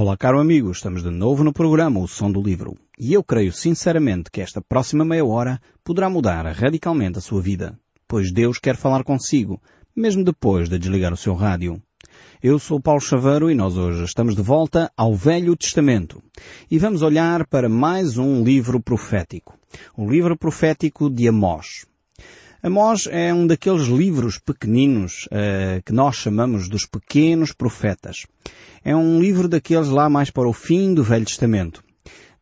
Olá, caro amigo, estamos de novo no programa O Som do Livro. E eu creio sinceramente que esta próxima meia hora poderá mudar radicalmente a sua vida, pois Deus quer falar consigo, mesmo depois de desligar o seu rádio. Eu sou Paulo Chaveiro e nós hoje estamos de volta ao Velho Testamento. E vamos olhar para mais um livro profético. O livro profético de Amós. Amós é um daqueles livros pequeninos uh, que nós chamamos dos pequenos profetas. É um livro daqueles lá mais para o fim do Velho Testamento.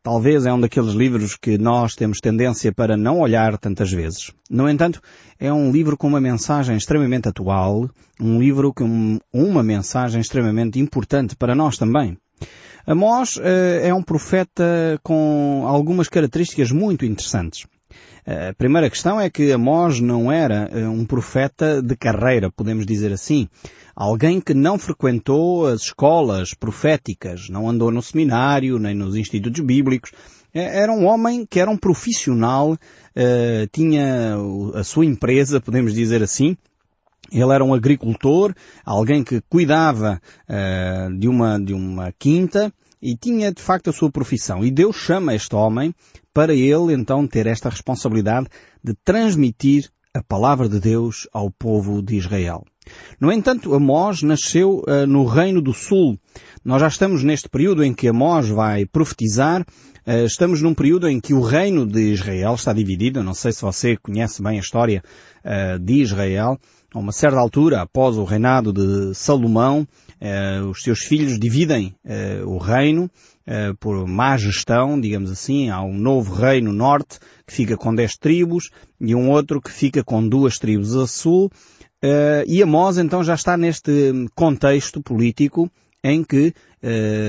Talvez é um daqueles livros que nós temos tendência para não olhar tantas vezes. No entanto, é um livro com uma mensagem extremamente atual, um livro com uma mensagem extremamente importante para nós também. Amós uh, é um profeta com algumas características muito interessantes. A primeira questão é que Amós não era eh, um profeta de carreira, podemos dizer assim. Alguém que não frequentou as escolas proféticas, não andou no seminário, nem nos institutos bíblicos. É, era um homem que era um profissional, eh, tinha a sua empresa, podemos dizer assim, ele era um agricultor, alguém que cuidava uh, de, uma, de uma quinta e tinha de facto a sua profissão. E Deus chama este homem para ele então ter esta responsabilidade de transmitir a palavra de Deus ao povo de Israel. No entanto, Amós nasceu uh, no Reino do Sul. Nós já estamos neste período em que Amós vai profetizar. Uh, estamos num período em que o reino de Israel está dividido. não sei se você conhece bem a história uh, de Israel. A uma certa altura, após o reinado de Salomão, os seus filhos dividem o reino Uh, por má gestão, digamos assim. Há um novo reino norte que fica com dez tribos e um outro que fica com duas tribos a sul e Amós então já está neste contexto político em que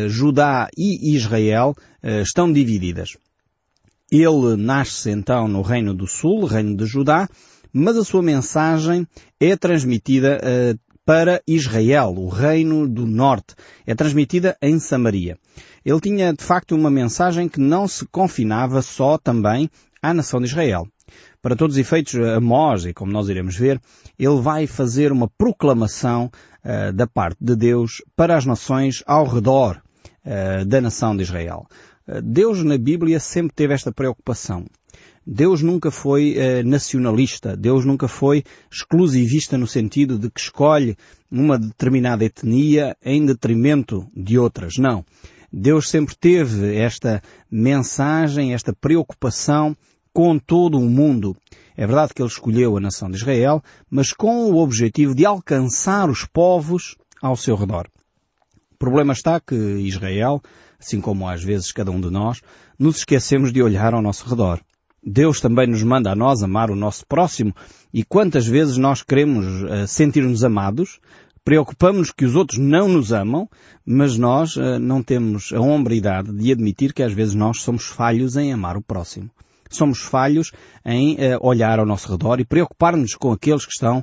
Judá e Israel estão divididas. Ele nasce então no Reino do Sul, Reino de Judá, mas a sua mensagem é transmitida para Israel, o Reino do Norte. É transmitida em Samaria. Ele tinha de facto uma mensagem que não se confinava só também à nação de Israel. Para todos os efeitos, Amós, e como nós iremos ver, ele vai fazer uma proclamação uh, da parte de Deus para as nações ao redor uh, da nação de Israel. Deus na Bíblia sempre teve esta preocupação. Deus nunca foi nacionalista, Deus nunca foi exclusivista no sentido de que escolhe uma determinada etnia em detrimento de outras. Não. Deus sempre teve esta mensagem, esta preocupação com todo o mundo. É verdade que ele escolheu a nação de Israel, mas com o objetivo de alcançar os povos ao seu redor. O problema está que Israel, assim como às vezes cada um de nós, nos esquecemos de olhar ao nosso redor. Deus também nos manda a nós amar o nosso próximo e quantas vezes nós queremos uh, sentir-nos amados, preocupamos-nos que os outros não nos amam, mas nós uh, não temos a hombridade de admitir que às vezes nós somos falhos em amar o próximo somos falhos em uh, olhar ao nosso redor e preocupar-nos com aqueles que estão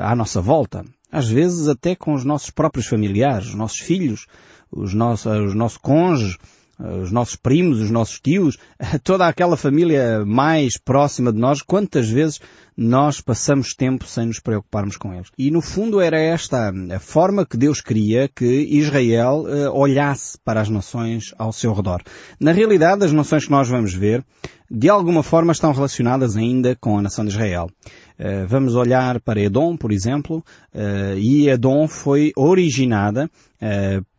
à nossa volta. Às vezes até com os nossos próprios familiares, os nossos filhos, os nossos, os nossos cônjuges, os nossos primos, os nossos tios, toda aquela família mais próxima de nós, quantas vezes nós passamos tempo sem nos preocuparmos com eles. E no fundo era esta a forma que Deus queria que Israel uh, olhasse para as nações ao seu redor. Na realidade, as nações que nós vamos ver, de alguma forma estão relacionadas ainda com a nação de Israel. Uh, vamos olhar para Edom, por exemplo, e Edom foi originada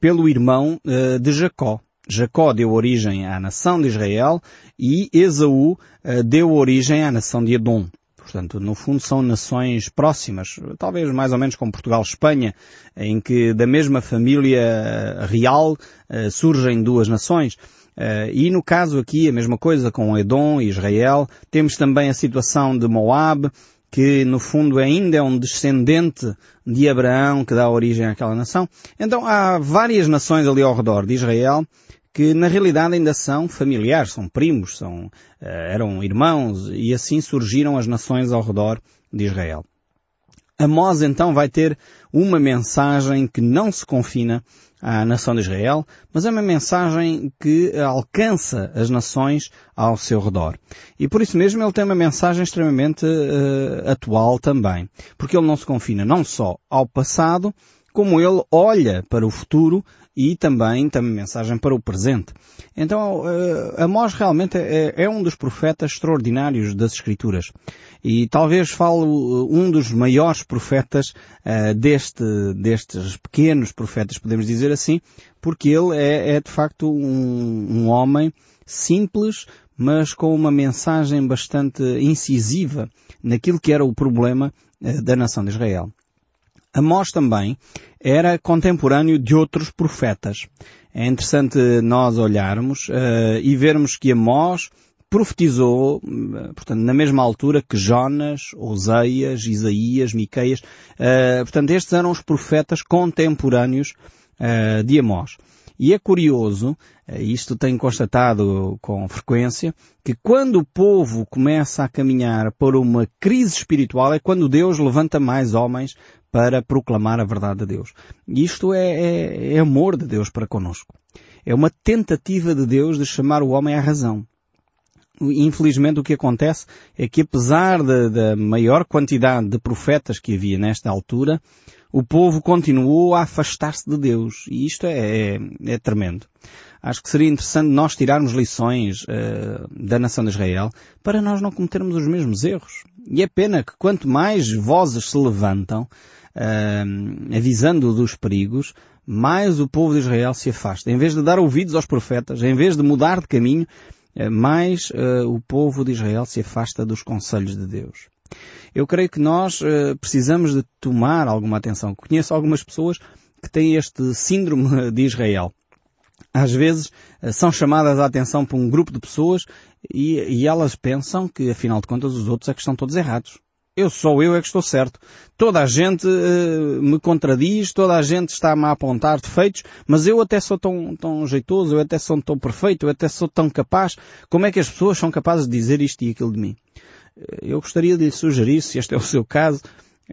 pelo irmão de Jacó. Jacó deu origem à nação de Israel e Esaú uh, deu origem à nação de Edom. Portanto, no fundo são nações próximas, talvez mais ou menos como Portugal Espanha, em que da mesma família eh, real surgem duas nações. E no caso aqui a mesma coisa com Edom e Israel. Temos também a situação de Moab, que no fundo ainda é um descendente de Abraão que dá origem àquela nação. Então há várias nações ali ao redor de Israel que na realidade ainda são familiares, são primos, são, uh, eram irmãos e assim surgiram as nações ao redor de Israel. Amós então vai ter uma mensagem que não se confina à nação de Israel, mas é uma mensagem que alcança as nações ao seu redor. E por isso mesmo ele tem uma mensagem extremamente uh, atual também, porque ele não se confina não só ao passado, como ele olha para o futuro e também, também mensagem para o presente. Então, Amós realmente é, é um dos profetas extraordinários das Escrituras. E talvez fale um dos maiores profetas deste, destes pequenos profetas, podemos dizer assim, porque ele é, é de facto um, um homem simples, mas com uma mensagem bastante incisiva naquilo que era o problema eh, da nação de Israel. Amós também era contemporâneo de outros profetas. É interessante nós olharmos uh, e vermos que Amós profetizou, uh, portanto, na mesma altura que Jonas, Oseias, Isaías, Miqueias. Uh, portanto, estes eram os profetas contemporâneos de Amós. E é curioso, eh, isto tenho constatado com frequência, que quando o povo começa a caminhar por uma crise espiritual é quando Deus levanta mais homens para proclamar a verdade de Deus. Isto é, é, é amor de Deus para conosco. É uma tentativa de Deus de chamar o homem à razão. Infelizmente o que acontece é que apesar da maior quantidade de profetas que havia nesta altura, o povo continuou a afastar-se de Deus. E isto é, é, é, tremendo. Acho que seria interessante nós tirarmos lições uh, da nação de Israel para nós não cometermos os mesmos erros. E é pena que quanto mais vozes se levantam, uh, avisando dos perigos, mais o povo de Israel se afasta. Em vez de dar ouvidos aos profetas, em vez de mudar de caminho, uh, mais o povo de Israel se afasta dos conselhos de Deus. Eu creio que nós uh, precisamos de tomar alguma atenção. Conheço algumas pessoas que têm este síndrome de Israel. Às vezes uh, são chamadas a atenção por um grupo de pessoas e, e, elas pensam que, afinal de contas, os outros é que estão todos errados. Eu sou eu é que estou certo. Toda a gente uh, me contradiz, toda a gente está-me a apontar defeitos, mas eu até sou tão, tão jeitoso, eu até sou tão perfeito, eu até sou tão capaz. Como é que as pessoas são capazes de dizer isto e aquilo de mim? Eu gostaria de lhe sugerir, se este é o seu caso,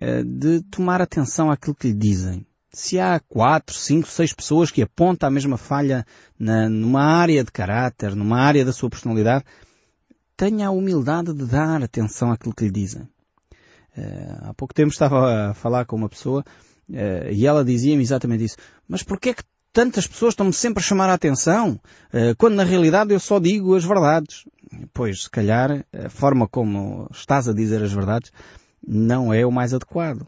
eh, de tomar atenção àquilo que lhe dizem. Se há quatro, cinco, seis pessoas que apontam a mesma falha na, numa área de caráter, numa área da sua personalidade, tenha a humildade de dar atenção àquilo que lhe dizem. Uh, há pouco tempo estava a falar com uma pessoa uh, e ela dizia-me exatamente isso. Mas porquê é que tantas pessoas estão-me sempre a chamar a atenção, uh, quando na realidade eu só digo as verdades? Pois, se calhar, a forma como estás a dizer as verdades não é o mais adequado.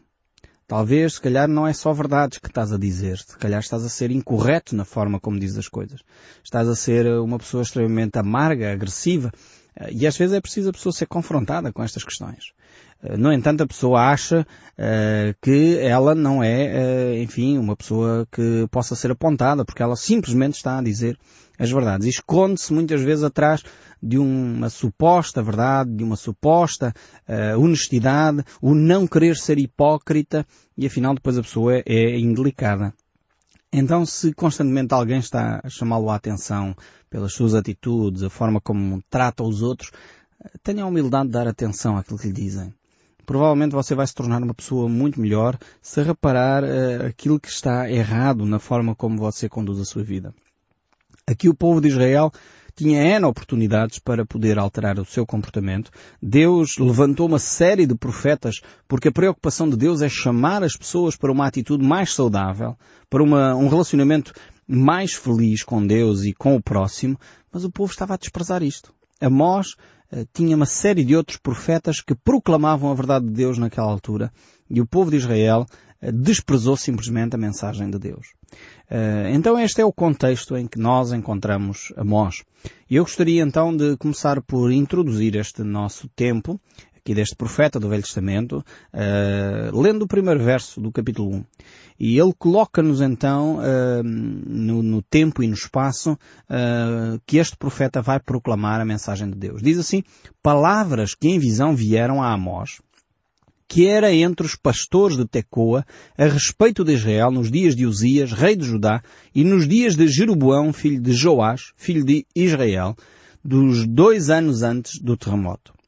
Talvez, se calhar, não é só verdades que estás a dizer. Se calhar estás a ser incorreto na forma como dizes as coisas. Estás a ser uma pessoa extremamente amarga, agressiva. E às vezes é preciso a pessoa ser confrontada com estas questões. No entanto, a pessoa acha uh, que ela não é, uh, enfim, uma pessoa que possa ser apontada, porque ela simplesmente está a dizer as verdades. E esconde-se muitas vezes atrás de uma suposta verdade, de uma suposta uh, honestidade, o não querer ser hipócrita e afinal depois a pessoa é, é indelicada. Então, se constantemente alguém está a chamá-lo a atenção pelas suas atitudes, a forma como trata os outros, tenha a humildade de dar atenção àquilo que lhe dizem. Provavelmente você vai se tornar uma pessoa muito melhor se reparar uh, aquilo que está errado na forma como você conduz a sua vida. Aqui o povo de Israel tinha N oportunidades para poder alterar o seu comportamento. Deus levantou uma série de profetas porque a preocupação de Deus é chamar as pessoas para uma atitude mais saudável, para uma, um relacionamento mais feliz com Deus e com o próximo, mas o povo estava a desprezar isto. Amós tinha uma série de outros profetas que proclamavam a verdade de Deus naquela altura e o povo de Israel uh, desprezou simplesmente a mensagem de Deus. Uh, então este é o contexto em que nós encontramos Amós. Eu gostaria então de começar por introduzir este nosso tempo, aqui deste profeta do Velho Testamento, uh, lendo o primeiro verso do capítulo 1. E ele coloca-nos então uh, no, no, tempo e no espaço que este profeta vai proclamar a mensagem de Deus. Diz assim, palavras que em visão vieram a Amós, que era entre os pastores de Tecoa a respeito de Israel nos dias de Uzias, rei de Judá, e nos dias de Jeroboão, filho de Joás, filho de Israel, dos dois anos antes do terremoto.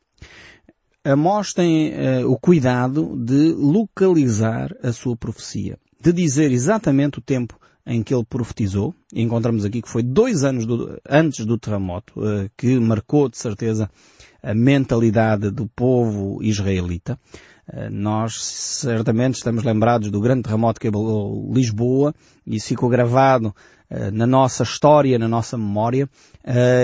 Amós tem uh, o cuidado de localizar a sua profecia, de dizer exatamente o tempo em que ele profetizou. Encontramos aqui que foi dois anos do, antes do terremoto, uh, que marcou de certeza a mentalidade do povo israelita. Eh, nós certamente estamos lembrados do grande terremoto que abalou Lisboa e isso ficou gravado na nossa história, na nossa memória,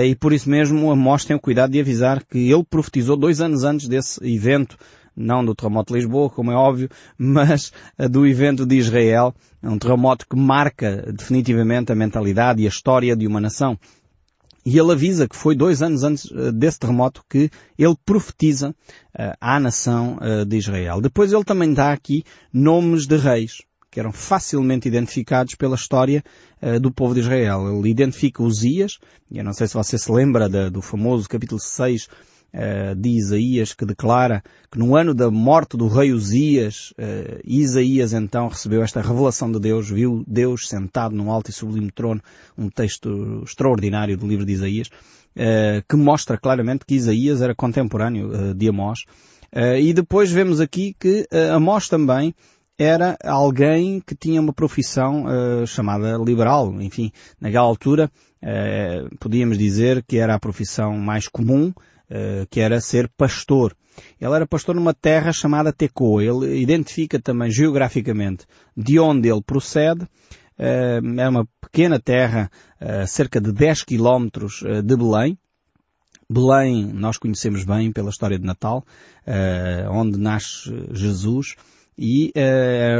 e por isso mesmo Amós tem o cuidado de avisar que ele profetizou dois anos antes desse evento não do terremoto de Lisboa, como é óbvio, mas do evento de Israel, um terremoto que marca definitivamente a mentalidade e a história de uma nação. E ele avisa que foi dois anos antes eh, desse terremoto que ele profetiza à nação de Israel. Depois ele também dá aqui nomes de reis que eram facilmente identificados pela história uh, do povo de Israel. Ele identifica Uzias, e eu não sei se você se lembra da, do famoso capítulo 6 uh, de Isaías, que declara que no ano da morte do rei Uzias, uh, Isaías então recebeu esta revelação de Deus, viu Deus sentado num alto e sublime trono, um texto extraordinário do livro de Isaías, que mostra claramente que Isaías era contemporâneo de Amós. e depois vemos aqui que Amós também era alguém que tinha uma profissão uh, chamada liberal. Enfim, naquela altura uh, podíamos dizer que era a profissão mais comum eh, que era ser pastor. Ele era pastor numa terra chamada Tecoa. Ele identifica também geograficamente de onde ele procede. É uma pequena terra, cerca de 10 quilómetros de Belém. Belém nós conhecemos bem pela história de Natal, onde nasce Jesus. E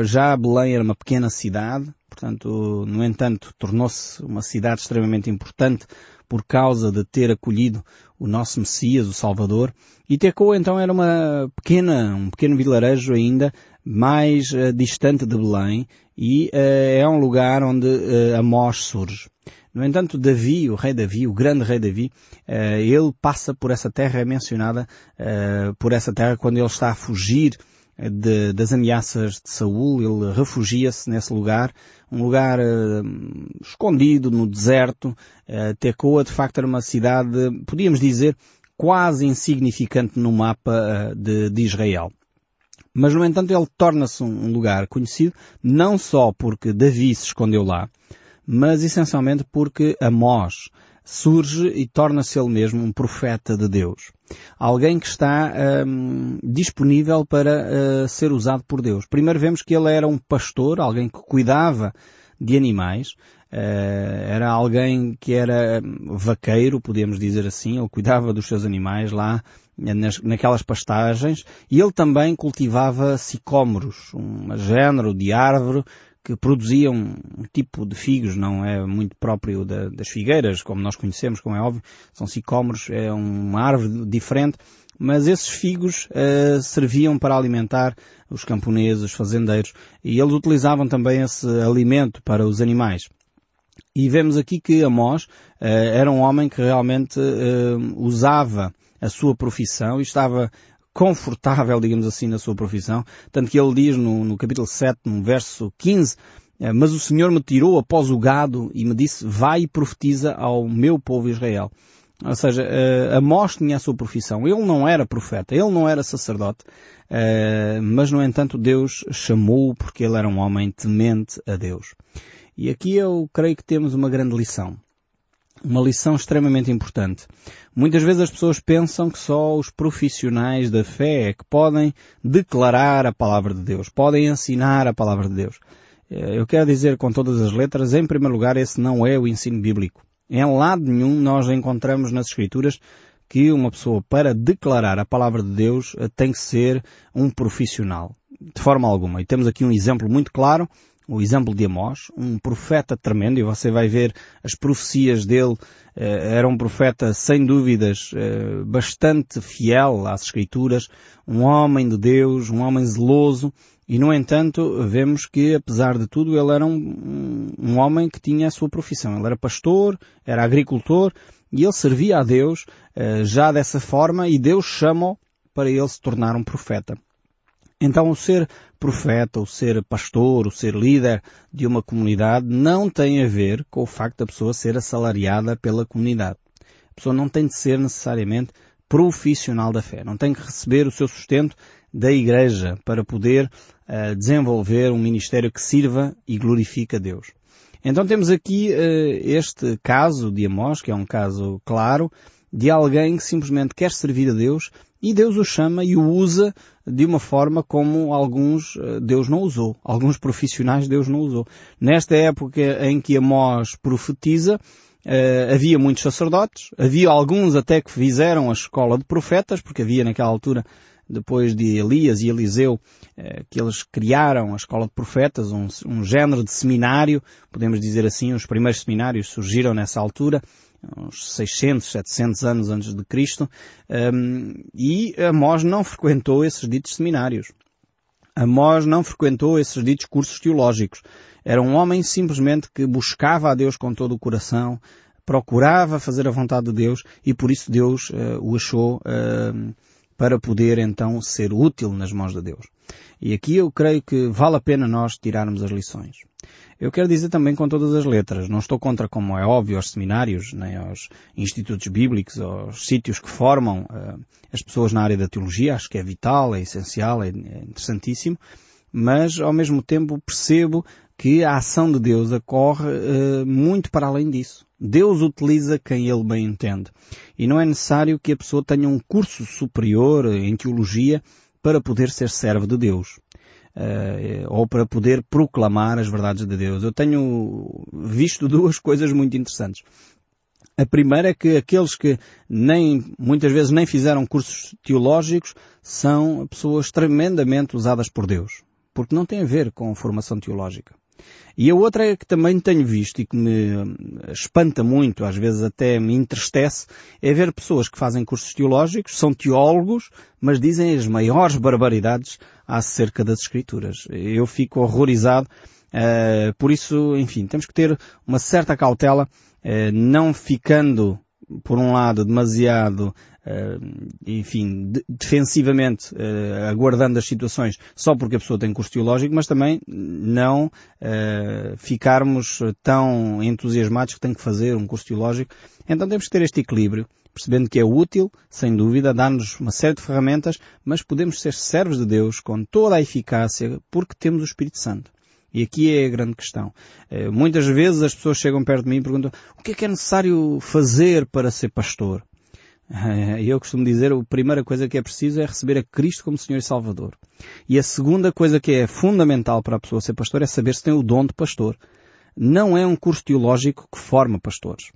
já Belém era uma pequena cidade, portanto, no entanto, tornou-se uma cidade extremamente importante por causa de ter acolhido o nosso Messias, o Salvador, e Tecoa então era uma pequena, um pequeno vilarejo ainda mais uh, distante de Belém e uh, é um lugar onde uh, Amós surge. No entanto, Davi, o rei Davi, o grande rei Davi, ele passa por essa terra, é mencionada por essa terra quando ele está a fugir de, das ameaças de Saul, ele refugia-se nesse lugar, um lugar uh, escondido no deserto. Uh, Tecoa de facto era uma cidade, podíamos dizer, quase insignificante no mapa uh, de, de Israel. Mas, no entanto, ele torna-se um lugar conhecido não só porque Davi se escondeu lá, mas essencialmente porque Amós surge e torna-se ele mesmo um profeta de Deus. Alguém que está um, disponível para uh, ser usado por Deus. Primeiro vemos que ele era um pastor, alguém que cuidava de animais, Uh, era alguém que era vaqueiro, podemos dizer assim, ele cuidava dos seus animais lá nas, naquelas pastagens e ele também cultivava sicômoros, um género de árvore que produziam um tipo de figos, não é muito próprio da, das figueiras, como nós conhecemos, como é óbvio, são sicômoros, é uma árvore diferente, mas esses figos uh, serviam para alimentar os camponeses, os fazendeiros, e eles utilizavam também esse alimento para os animais. E vemos aqui que Amós uh, era um homem que realmente uh, usava a sua profissão e estava confortável, digamos assim, na sua profissão. Tanto que ele diz no, no capítulo 7, no verso 15, eh, mas o Senhor me tirou após o gado e me disse, vai e profetiza ao meu povo Israel. Ou seja, uh, Amós tinha a sua profissão. Ele não era profeta, ele não era sacerdote, uh, mas no entanto Deus chamou-o porque ele era um homem temente a Deus. E aqui eu creio que temos uma grande lição uma lição extremamente importante. Muitas vezes as pessoas pensam que só os profissionais da fé é que podem declarar a palavra de Deus, podem ensinar a palavra de Deus. Eh, eu quero dizer com todas as letras, em primeiro lugar, esse não é o ensino bíblico. Em lado nenhum nós encontramos nas Escrituras que uma pessoa para declarar a palavra de Deus eh, tem que ser um profissional. De forma alguma. E temos aqui um exemplo muito claro o exemplo de Amós, um profeta tremendo, e você vai ver as profecias dele, eh, era um profeta sem dúvidas eh, bastante fiel às escrituras, um homem de Deus, um homem zeloso, e no entanto vemos que apesar de tudo ele era um, um homem que tinha a sua profissão. Ele era pastor, era agricultor, e ele servia a Deus eh, já dessa forma, e Deus chama-o para ele se tornar um profeta. Então o ser profeta, o ser pastor, o ser líder de uma comunidade não tem a ver com o facto da pessoa ser assalariada pela comunidade. A pessoa não tem de ser necessariamente profissional da fé. Não tem que receber o seu sustento da igreja para poder uh, desenvolver um ministério que sirva e glorifique a Deus. Então temos aqui uh, este caso de Amós, que é um caso claro, de alguém que simplesmente quer servir a Deus E Deus o chama e o usa de uma forma como alguns eh, Deus não usou. Alguns profissionais Deus não usou. Nesta época em que Amós profetiza, Uh, havia muitos sacerdotes, havia alguns até que fizeram a escola de profetas, porque havia naquela altura, depois de Elias e Eliseu, uh, que eles criaram a escola de profetas, um, um género de seminário, podemos dizer assim, os primeiros seminários surgiram nessa altura, uns 600, 700 anos antes de Cristo, um, e Amós não frequentou esses ditos seminários. Amós não frequentou esses ditos cursos teológicos. Era um homem simplesmente que buscava a Deus com todo o coração, procurava fazer a vontade de Deus e por isso Deus uh, o achou uh, para poder então ser útil nas mãos de Deus. E aqui eu creio que vale a pena nós tirarmos as lições. Eu quero dizer também com todas as letras, não estou contra, como é óbvio, aos seminários, nem aos institutos bíblicos, aos sítios que formam uh, as pessoas na área da teologia, acho que é vital, é essencial, é, é interessantíssimo, mas ao mesmo tempo percebo que a ação de Deus ocorre uh, muito para além disso. Deus utiliza quem Ele bem entende. E não é necessário que a pessoa tenha um curso superior em teologia para poder ser servo de Deus ou para poder proclamar as verdades de Deus. Eu tenho visto duas coisas muito interessantes. A primeira é que aqueles que nem, muitas vezes nem fizeram cursos teológicos são pessoas tremendamente usadas por Deus. Porque não tem a ver com formação teológica. E a outra é que também tenho visto e que me espanta muito, às vezes até me entristece, é ver pessoas que fazem cursos teológicos, são teólogos, mas dizem as maiores barbaridades acerca das Escrituras. Eu fico horrorizado. Uh, por isso, enfim, temos que ter uma certa cautela, uh, não ficando, por um lado, demasiado enfim, de, defensivamente uh, aguardando as situações só porque a pessoa tem curso teológico, mas também não uh, ficarmos tão entusiasmados que tem que fazer um curso teológico. Então temos que ter este equilíbrio, percebendo que é útil, sem dúvida, dar-nos uma série de ferramentas, mas podemos ser servos de Deus com toda a eficácia porque temos o Espírito Santo. E aqui é a grande questão. Muitas vezes as pessoas chegam perto de mim e perguntam o que é que é necessário fazer para ser pastor? Eu costumo dizer, a primeira coisa que é preciso é receber a Cristo como Senhor e Salvador. E a segunda coisa que é fundamental para a pessoa ser pastor é saber se tem o dom de pastor. Não é um curso teológico que forma pastores.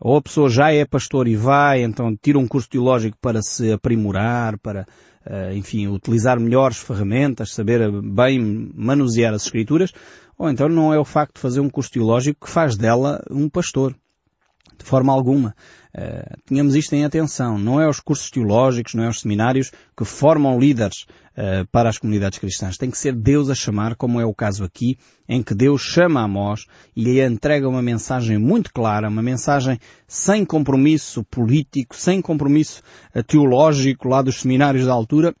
Ou a pessoa já é pastor e vai, então tira um curso teológico para se aprimorar, para, eh, enfim, utilizar melhores ferramentas, saber bem manusear as escrituras, ou então não é o facto de fazer um curso teológico que faz dela um pastor. De forma alguma. Uh, tenhamos isto em atenção. Não é os cursos teológicos, não é os seminários que formam líderes uh, para as comunidades cristãs. Tem que ser Deus a chamar, como é o caso aqui, em que Deus chama a Amós e lhe entrega uma mensagem muito clara, uma mensagem sem compromisso político, sem compromisso uh, teológico lá dos seminários da altura,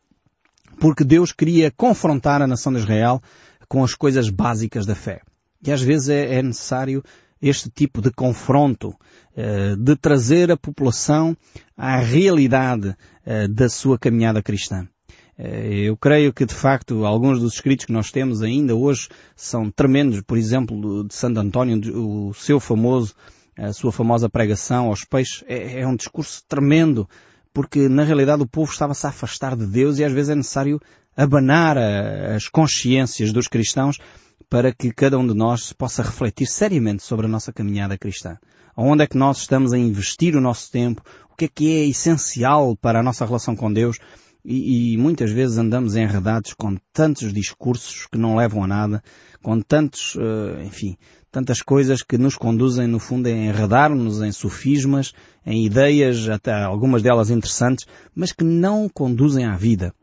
porque Deus queria confrontar a nação de Israel com as coisas básicas da fé. E às vezes é, é necessário este tipo de confronto, eh, de trazer a população à realidade eh, da sua caminhada cristã. Eh, eu creio que, de facto, alguns dos escritos que nós temos ainda hoje são tremendos. Por exemplo, de Santo António, o seu famoso, a sua famosa pregação aos peixes, é, é um discurso tremendo, porque na realidade o povo estava-se a afastar de Deus e às vezes é necessário abanar as consciências dos cristãos para que cada um de nós possa refletir seriamente sobre a nossa caminhada cristã. Onde é que nós estamos a investir o nosso tempo? O que é que é essencial para a nossa relação com Deus? E, e, muitas vezes andamos enredados com tantos discursos que não levam a nada, com tantos, uh, enfim, tantas coisas que nos conduzem, no fundo, a enredar-nos em sofismas, em ideias, até algumas delas interessantes, mas que não conduzem à vida.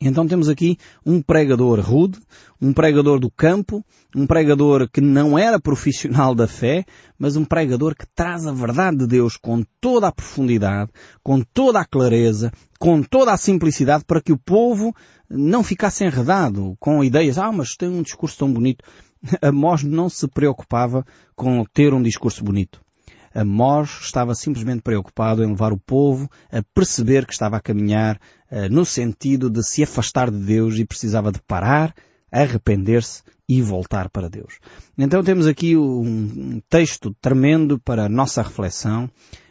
Então temos aqui um pregador rude, um pregador do campo, um pregador que não era profissional da fé, mas um pregador que traz a verdade de Deus com toda a profundidade, com toda a clareza, com toda a simplicidade para que o povo não ficasse enredado com ideias, ah, mas tem um discurso tão bonito. Amós não se preocupava com ter um discurso bonito. Amós estava simplesmente preocupado em levar o povo a perceber que estava a caminhar uh, no sentido de se afastar de Deus e precisava de parar, arrepender-se e voltar para Deus. Então temos aqui um texto tremendo para a nossa reflexão.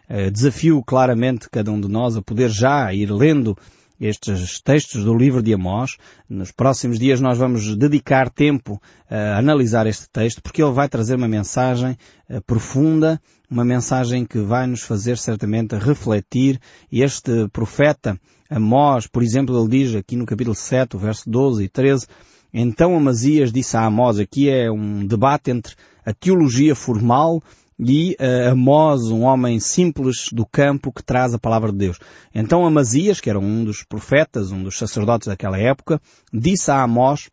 Uh, desafio claramente cada um de nós a poder já ir lendo estes textos do livro de Amós. Nos próximos dias nós vamos dedicar tempo a analisar este texto porque ele vai trazer uma mensagem eh, profunda, uma mensagem que vai nos fazer certamente refletir. Este profeta Amós, por exemplo, ele diz aqui no capítulo 7, verso 12 e 13, então Amazias disse a Amós, aqui é um debate entre a teologia formal e uh, Amós, um homem simples do campo que traz a palavra de Deus. Então Amazias, que era um dos profetas, um dos sacerdotes daquela época, disse a Amós,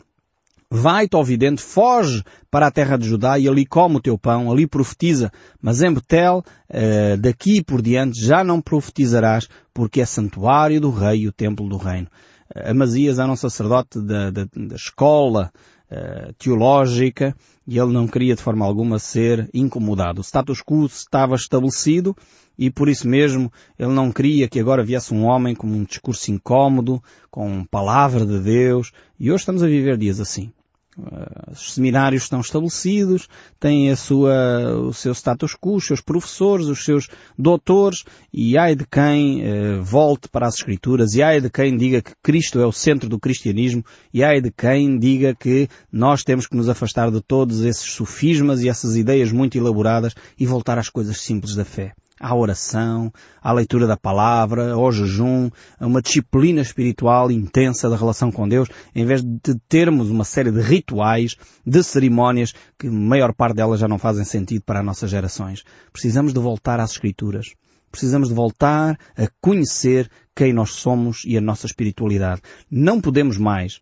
Vai-te, ó vidente, foge para a terra de Judá e ali come o teu pão, ali profetiza. Mas em Betel, uh, daqui por diante, já não profetizarás, porque é santuário do rei e o templo do reino. Uh, Amazias era um sacerdote da, da, da escola uh, teológica e ele não queria de forma alguma ser incomodado. O status quo estava estabelecido e por isso mesmo ele não queria que agora viesse um homem com um discurso incómodo, com palavra de Deus, e hoje estamos a viver dias assim. Uh, os seminários estão estabelecidos, têm a sua, o seu status quo, os seus professores, os seus doutores, e ai de quem uh, volte para as Escrituras, e ai de quem diga que Cristo é o centro do cristianismo, e ai de quem diga que nós temos que nos afastar de todos esses sofismas e essas ideias muito elaboradas e voltar às coisas simples da fé à oração, à leitura da palavra, ao jejum, a uma disciplina espiritual intensa da relação com Deus, em vez de termos uma série de rituais, de cerimónias, que a maior parte delas já não fazem sentido para as nossas gerações. Precisamos de voltar às Escrituras. Precisamos de voltar a conhecer quem nós somos e a nossa espiritualidade. Não podemos mais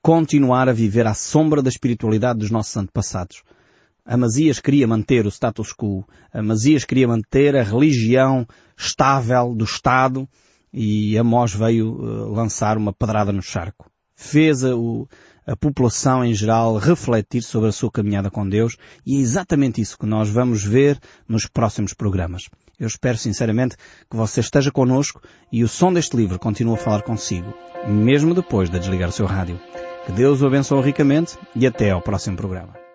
continuar a viver à sombra da espiritualidade dos nossos antepassados. Amazias queria manter o status quo. Amazias queria manter a religião estável do Estado e Amós veio uh, lançar uma pedrada no charco. Fez a, o, a população em geral refletir sobre a sua caminhada com Deus e é exatamente isso que nós vamos ver nos próximos programas. Eu espero sinceramente que você esteja connosco e o som deste livro continue a falar consigo, mesmo depois de desligar o seu rádio. Que Deus o abençoe ricamente e até ao próximo programa.